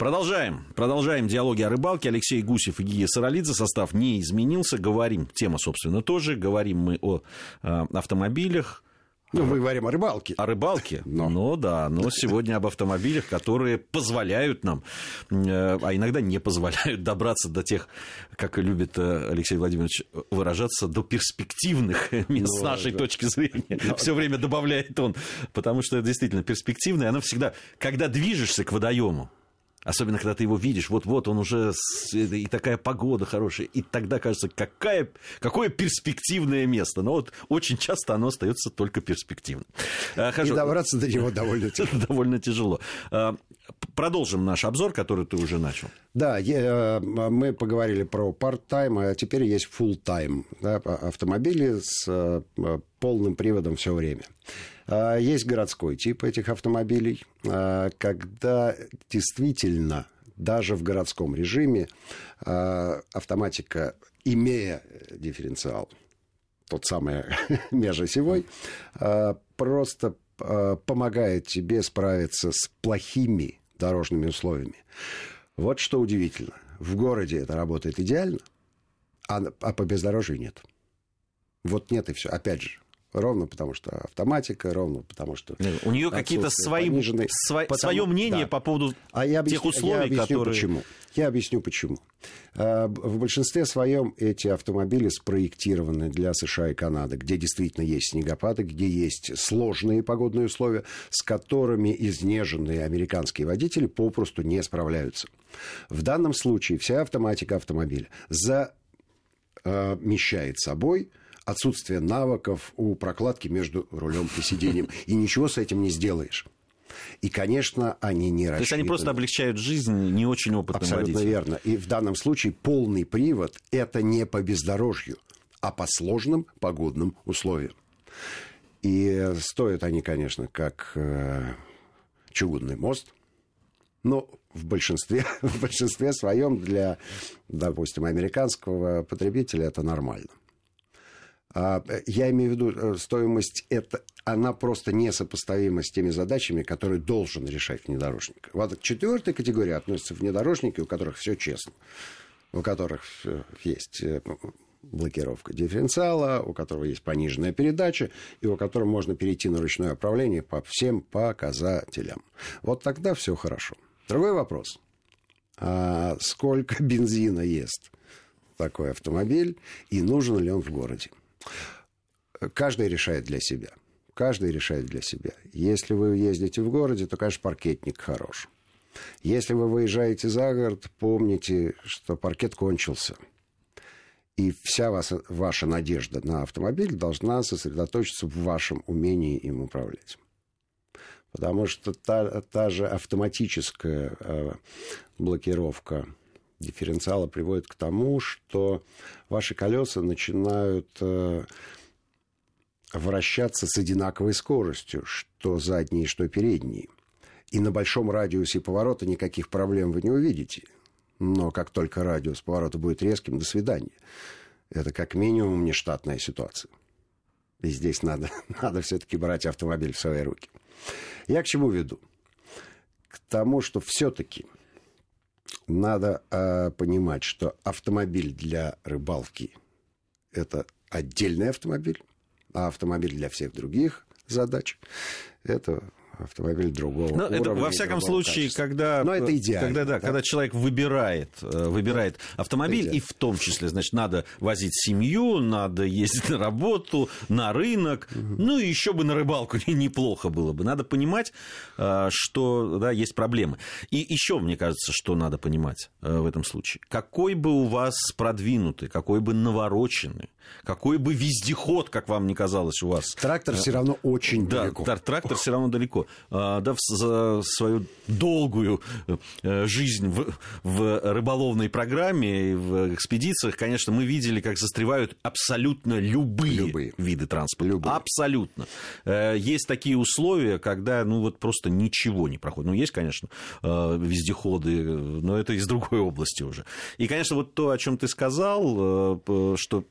Продолжаем. Продолжаем диалоги о рыбалке. Алексей Гусев и Гия Саралидзе. Состав не изменился. Говорим, тема, собственно, тоже. Говорим мы о э, автомобилях. Ну, мы говорим о рыбалке. О рыбалке? Но. Ну да, но сегодня об автомобилях, которые позволяют нам, э, а иногда не позволяют добраться до тех, как любит э, Алексей Владимирович выражаться, до перспективных мест ну, с нашей да. точки зрения. Но... Все время добавляет он, потому что это действительно перспективное. Оно всегда, когда движешься к водоему, Особенно, когда ты его видишь, вот-вот он уже, и такая погода хорошая, и тогда кажется, какая, какое перспективное место. Но вот очень часто оно остается только перспективным. А, Хорошо. И добраться до него довольно тяжело. довольно тяжело. А, продолжим наш обзор, который ты уже начал. Да, я, мы поговорили про part-time, а теперь есть full-time. Да, автомобили с э, полным приводом все время. А, есть городской тип этих автомобилей, а, когда действительно даже в городском режиме а, автоматика, имея дифференциал, тот самый межосевой, просто помогает тебе справиться с плохими дорожными условиями. Вот что удивительно. В городе это работает идеально, а, а по бездорожью нет. Вот нет и все. Опять же, Ровно потому что автоматика, ровно потому что... У нее какие-то свои, пониженные... сво... потому... свое мнение да. по поводу а я объясню, тех условий, я объясню, которые... Почему. Я объясню почему. А, в большинстве своем эти автомобили спроектированы для США и Канады, где действительно есть снегопады, где есть сложные погодные условия, с которыми изнеженные американские водители попросту не справляются. В данном случае вся автоматика автомобиля замещает собой отсутствие навыков у прокладки между рулем и сиденьем. И ничего с этим не сделаешь. И, конечно, они не рассчитаны. То есть они просто облегчают жизнь не очень опытным Абсолютно водителям. верно. И в данном случае полный привод – это не по бездорожью, а по сложным погодным условиям. И стоят они, конечно, как э, чугунный мост. Но в большинстве, в большинстве своем для, допустим, американского потребителя это нормально. А, я имею в виду э, стоимость, это, она просто несопоставима с теми задачами, которые должен решать внедорожник. Вот к четвертой категории относятся внедорожники, у которых все честно, у которых есть э, блокировка дифференциала, у которого есть пониженная передача, и у которого можно перейти на ручное управление по всем показателям. Вот тогда все хорошо. Другой вопрос. А сколько бензина ест такой автомобиль, и нужен ли он в городе? Каждый решает для себя. Каждый решает для себя. Если вы ездите в городе, то, конечно, паркетник хорош. Если вы выезжаете за город, помните, что паркет кончился. И вся ваша, ваша надежда на автомобиль должна сосредоточиться в вашем умении им управлять. Потому что та, та же автоматическая э, блокировка дифференциала приводит к тому, что ваши колеса начинают э, вращаться с одинаковой скоростью, что задние, что передние. И на большом радиусе поворота никаких проблем вы не увидите. Но как только радиус поворота будет резким, до свидания. Это как минимум нештатная ситуация. И здесь надо, надо все-таки брать автомобиль в свои руки. Я к чему веду? К тому, что все-таки надо э, понимать, что автомобиль для рыбалки это отдельный автомобиль, а автомобиль для всех других задач это автомобиль другого Но уровня. Это, во всяком случае, качества. когда, Но это идеально, когда, да, да? когда человек выбирает, э, выбирает автомобиль, и в том числе, значит, надо возить семью, надо ездить на работу, на рынок, угу. ну и еще бы на рыбалку неплохо было бы. Надо понимать, э, что да, есть проблемы. И еще, мне кажется, что надо понимать э, в этом случае. Какой бы у вас продвинутый, какой бы навороченный, какой бы вездеход, как вам не казалось, у вас. Трактор все равно очень да, далеко. Трактор все равно далеко. А, да, за свою долгую э, жизнь в, в рыболовной программе и в экспедициях, конечно, мы видели, как застревают абсолютно любые, любые. виды транспорта. Любые. Абсолютно. Э, есть такие условия, когда ну вот просто ничего не проходит. Ну, есть, конечно, э, вездеходы, но это из другой области уже. И, конечно, вот то, о чем ты сказал, что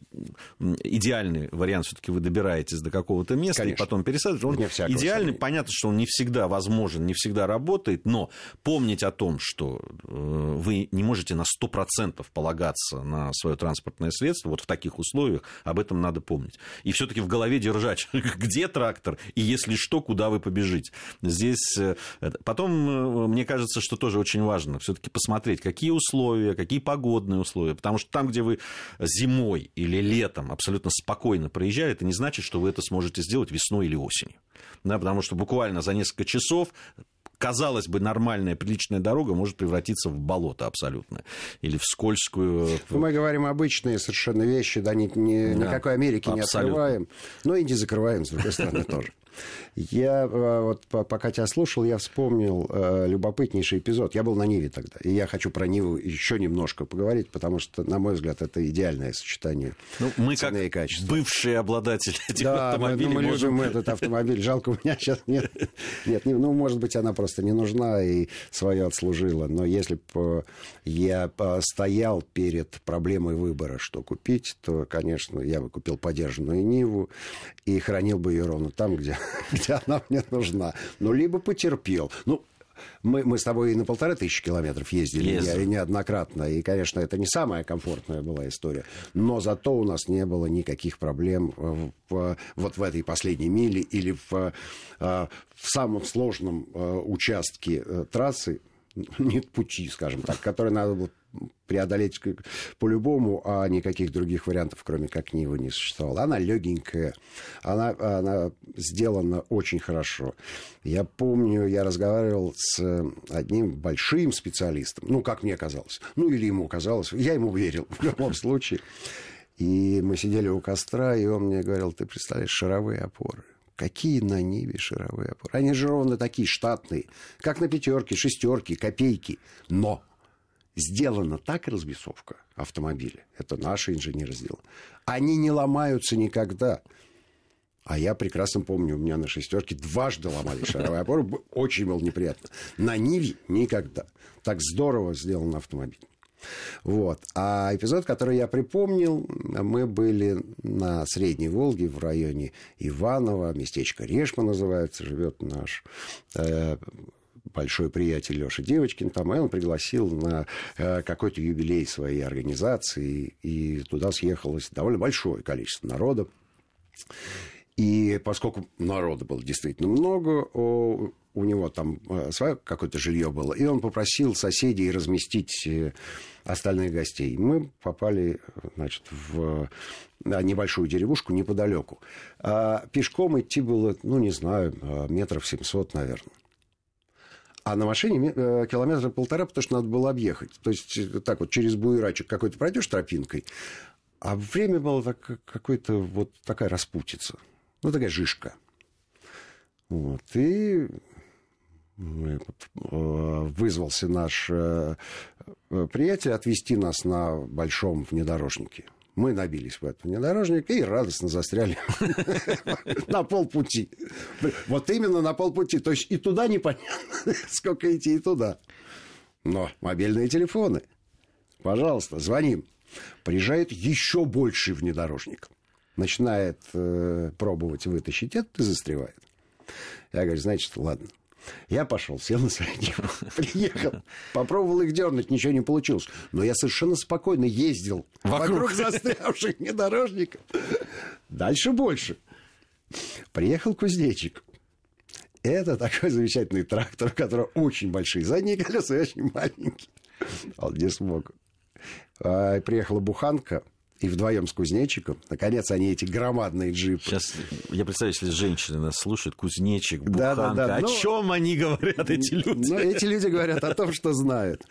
идеальный вариант все-таки вы добираетесь до какого-то места конечно. и потом пересадите. Он идеальный, понятно, что он не всегда возможен, не всегда работает, но помнить о том, что вы не можете на 100% полагаться на свое транспортное средство, вот в таких условиях, об этом надо помнить. И все-таки в голове держать, где трактор, и если что, куда вы побежите. Здесь потом, мне кажется, что тоже очень важно все-таки посмотреть, какие условия, какие погодные условия, потому что там, где вы зимой или летом абсолютно спокойно проезжали, это не значит, что вы это сможете сделать весной или осенью. Да, потому что буквально за несколько часов казалось бы, нормальная, приличная дорога может превратиться в болото абсолютно. Или в скользкую... Ну, мы говорим обычные совершенно вещи, да, ни, ни, да, никакой Америки абсолютно. не открываем, но и не закрываем, с другой стороны, тоже. Я э, вот пока тебя слушал, я вспомнил э, любопытнейший эпизод. Я был на Ниве тогда, и я хочу про Ниву еще немножко поговорить, потому что, на мой взгляд, это идеальное сочетание ну, мы цены как и качества. бывшие обладатели этих да, автомобилей. Мы, ну, мы можем... любим этот автомобиль. Жалко, у меня сейчас нет. Нет, не, ну, может быть, она просто не нужна и свое отслужила. Но если бы я стоял перед проблемой выбора, что купить, то, конечно, я бы купил подержанную Ниву и хранил бы ее ровно там, где где она мне нужна. Ну, либо потерпел. Ну, мы, мы с тобой и на полторы тысячи километров ездили и неоднократно. И, конечно, это не самая комфортная была история. Но зато у нас не было никаких проблем в, в, вот в этой последней миле или в, э, в самом сложном э, участке э, трассы, нет пути, скажем так, который надо было преодолеть по-любому, а никаких других вариантов, кроме как Нива, не существовало. Она легенькая, она, она сделана очень хорошо. Я помню, я разговаривал с одним большим специалистом, ну, как мне казалось, ну, или ему казалось, я ему верил в любом случае. И мы сидели у костра, и он мне говорил, ты представляешь, шаровые опоры. Какие на Ниве шаровые опоры? Они же ровно такие штатные, как на пятерке, шестерке, копейки. Но сделана так развесовка автомобиля, это наши инженеры сделали, они не ломаются никогда. А я прекрасно помню, у меня на шестерке дважды ломали шаровые опоры, очень было неприятно. На Ниве никогда. Так здорово сделан автомобиль. Вот. А эпизод, который я припомнил, мы были на Средней Волге в районе Иваново, местечко Решма называется, живет наш э, большой приятель Леша Девочкин там, и он пригласил на э, какой-то юбилей своей организации, и туда съехалось довольно большое количество народа. И поскольку народа было действительно много, у, него там э, свое какое-то жилье было, и он попросил соседей разместить э, остальных гостей. Мы попали, значит, в небольшую деревушку неподалеку. А пешком идти было, ну, не знаю, метров 700, наверное. А на машине э, километра полтора, потому что надо было объехать. То есть э, так вот через буерачек какой-то пройдешь тропинкой, а время было так, какой-то вот такая распутица. Ну, такая жишка. Вот. И э, вызвался наш приятель отвезти нас на большом внедорожнике. Мы набились в этот внедорожник и радостно застряли на полпути. Вот именно на полпути. То есть и туда непонятно, сколько идти, и туда. Но мобильные телефоны. Пожалуйста, звоним. Приезжает еще больший внедорожник. Начинает э, пробовать вытащить этот и застревает. Я говорю, значит, ладно. Я пошел, сел на среднюю, приехал, попробовал их дернуть, ничего не получилось. Но я совершенно спокойно ездил вокруг, вокруг застрявших внедорожников. Дальше больше. Приехал кузнечик. Это такой замечательный трактор, у которого очень большие задние колеса и очень маленькие. Он не смог. А, приехала буханка, и вдвоем с кузнечиком. Наконец, они эти громадные джипы. Сейчас я представляю, если женщины нас слушают, кузнечик, буханка. Да, да, да. О ну, чем они говорят, эти люди? Ну, эти люди говорят о том, что знают.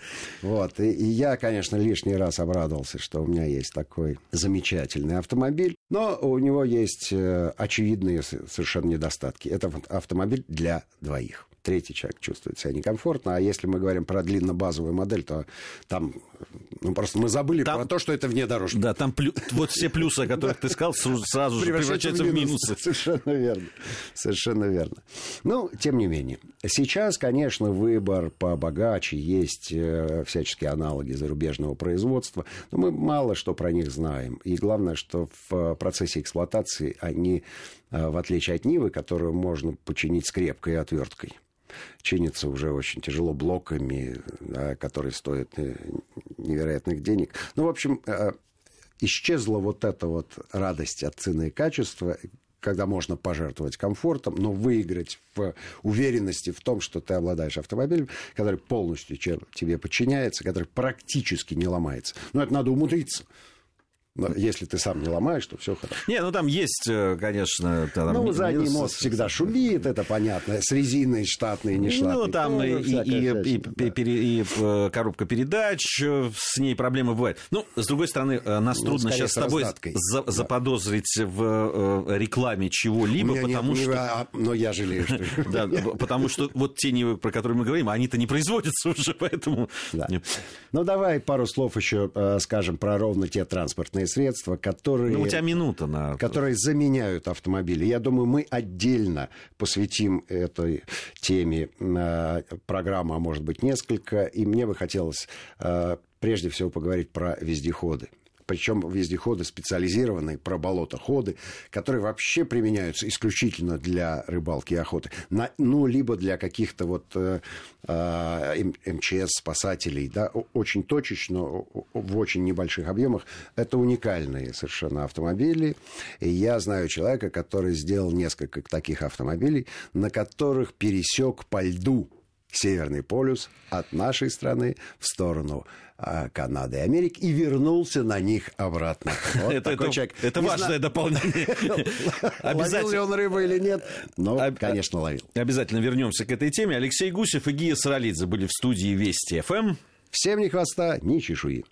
Вот. И, и я, конечно, лишний раз обрадовался, что у меня есть такой замечательный автомобиль. Но у него есть э, очевидные совершенно недостатки. Это автомобиль для двоих третий человек чувствует себя некомфортно. А если мы говорим про длинно-базовую модель, то там Ну, просто мы забыли там, про то, что это внедорожник. Да, там плю... вот все плюсы, о которых ты сказал, сразу же превращаются в минусы. Совершенно верно. Совершенно верно. Ну, тем не менее. Сейчас, конечно, выбор побогаче. Есть э, всяческие аналоги зарубежного производства. Но мы мало что про них знаем. И главное, что в процессе эксплуатации они, э, в отличие от Нивы, которую можно починить скрепкой и отверткой, чинится уже очень тяжело блоками, да, которые стоят э, невероятных денег. Ну, в общем, э, исчезла вот эта вот радость от цены и качества, когда можно пожертвовать комфортом, но выиграть в уверенности в том, что ты обладаешь автомобилем, который полностью тебе подчиняется, который практически не ломается. Но это надо умудриться. Если ты сам не ломаешь, то все хорошо. Не, ну там есть, э, конечно... Там, ну, задний минус... мост всегда шумит, это понятно. С резиной штатной, не штатной. Ну, там и, и, и, и, да. и, и э, коробка передач, э, с ней проблемы бывают. Ну, с другой стороны, нас ну, трудно сейчас с тобой за, да. заподозрить в рекламе чего-либо, потому нет, что... Не, а, но я жалею, что... Да, потому что вот те Нивы, про которые мы говорим, они-то не производятся уже, поэтому... Ну, давай пару слов еще скажем про ровно те транспортные средства, которые... Ну, у тебя минута на... Которые заменяют автомобили. Я думаю, мы отдельно посвятим этой теме э, программу, а может быть несколько. И мне бы хотелось э, прежде всего поговорить про вездеходы причем вездеходы специализированные, про болотоходы, которые вообще применяются исключительно для рыбалки и охоты, на, ну, либо для каких-то вот э, э, МЧС, спасателей, да, очень точечно, в очень небольших объемах. Это уникальные совершенно автомобили. И я знаю человека, который сделал несколько таких автомобилей, на которых пересек по льду Северный полюс от нашей страны в сторону а, Канады и Америки и вернулся на них обратно. Вот это, это, человек. это важное дополнение. Ловил ли он рыбу или нет? Ну, конечно, ловил. Обязательно вернемся к этой теме. Алексей Гусев и Гия Саралидзе были в студии Вести ФМ. Всем ни хвоста, ни чешуи.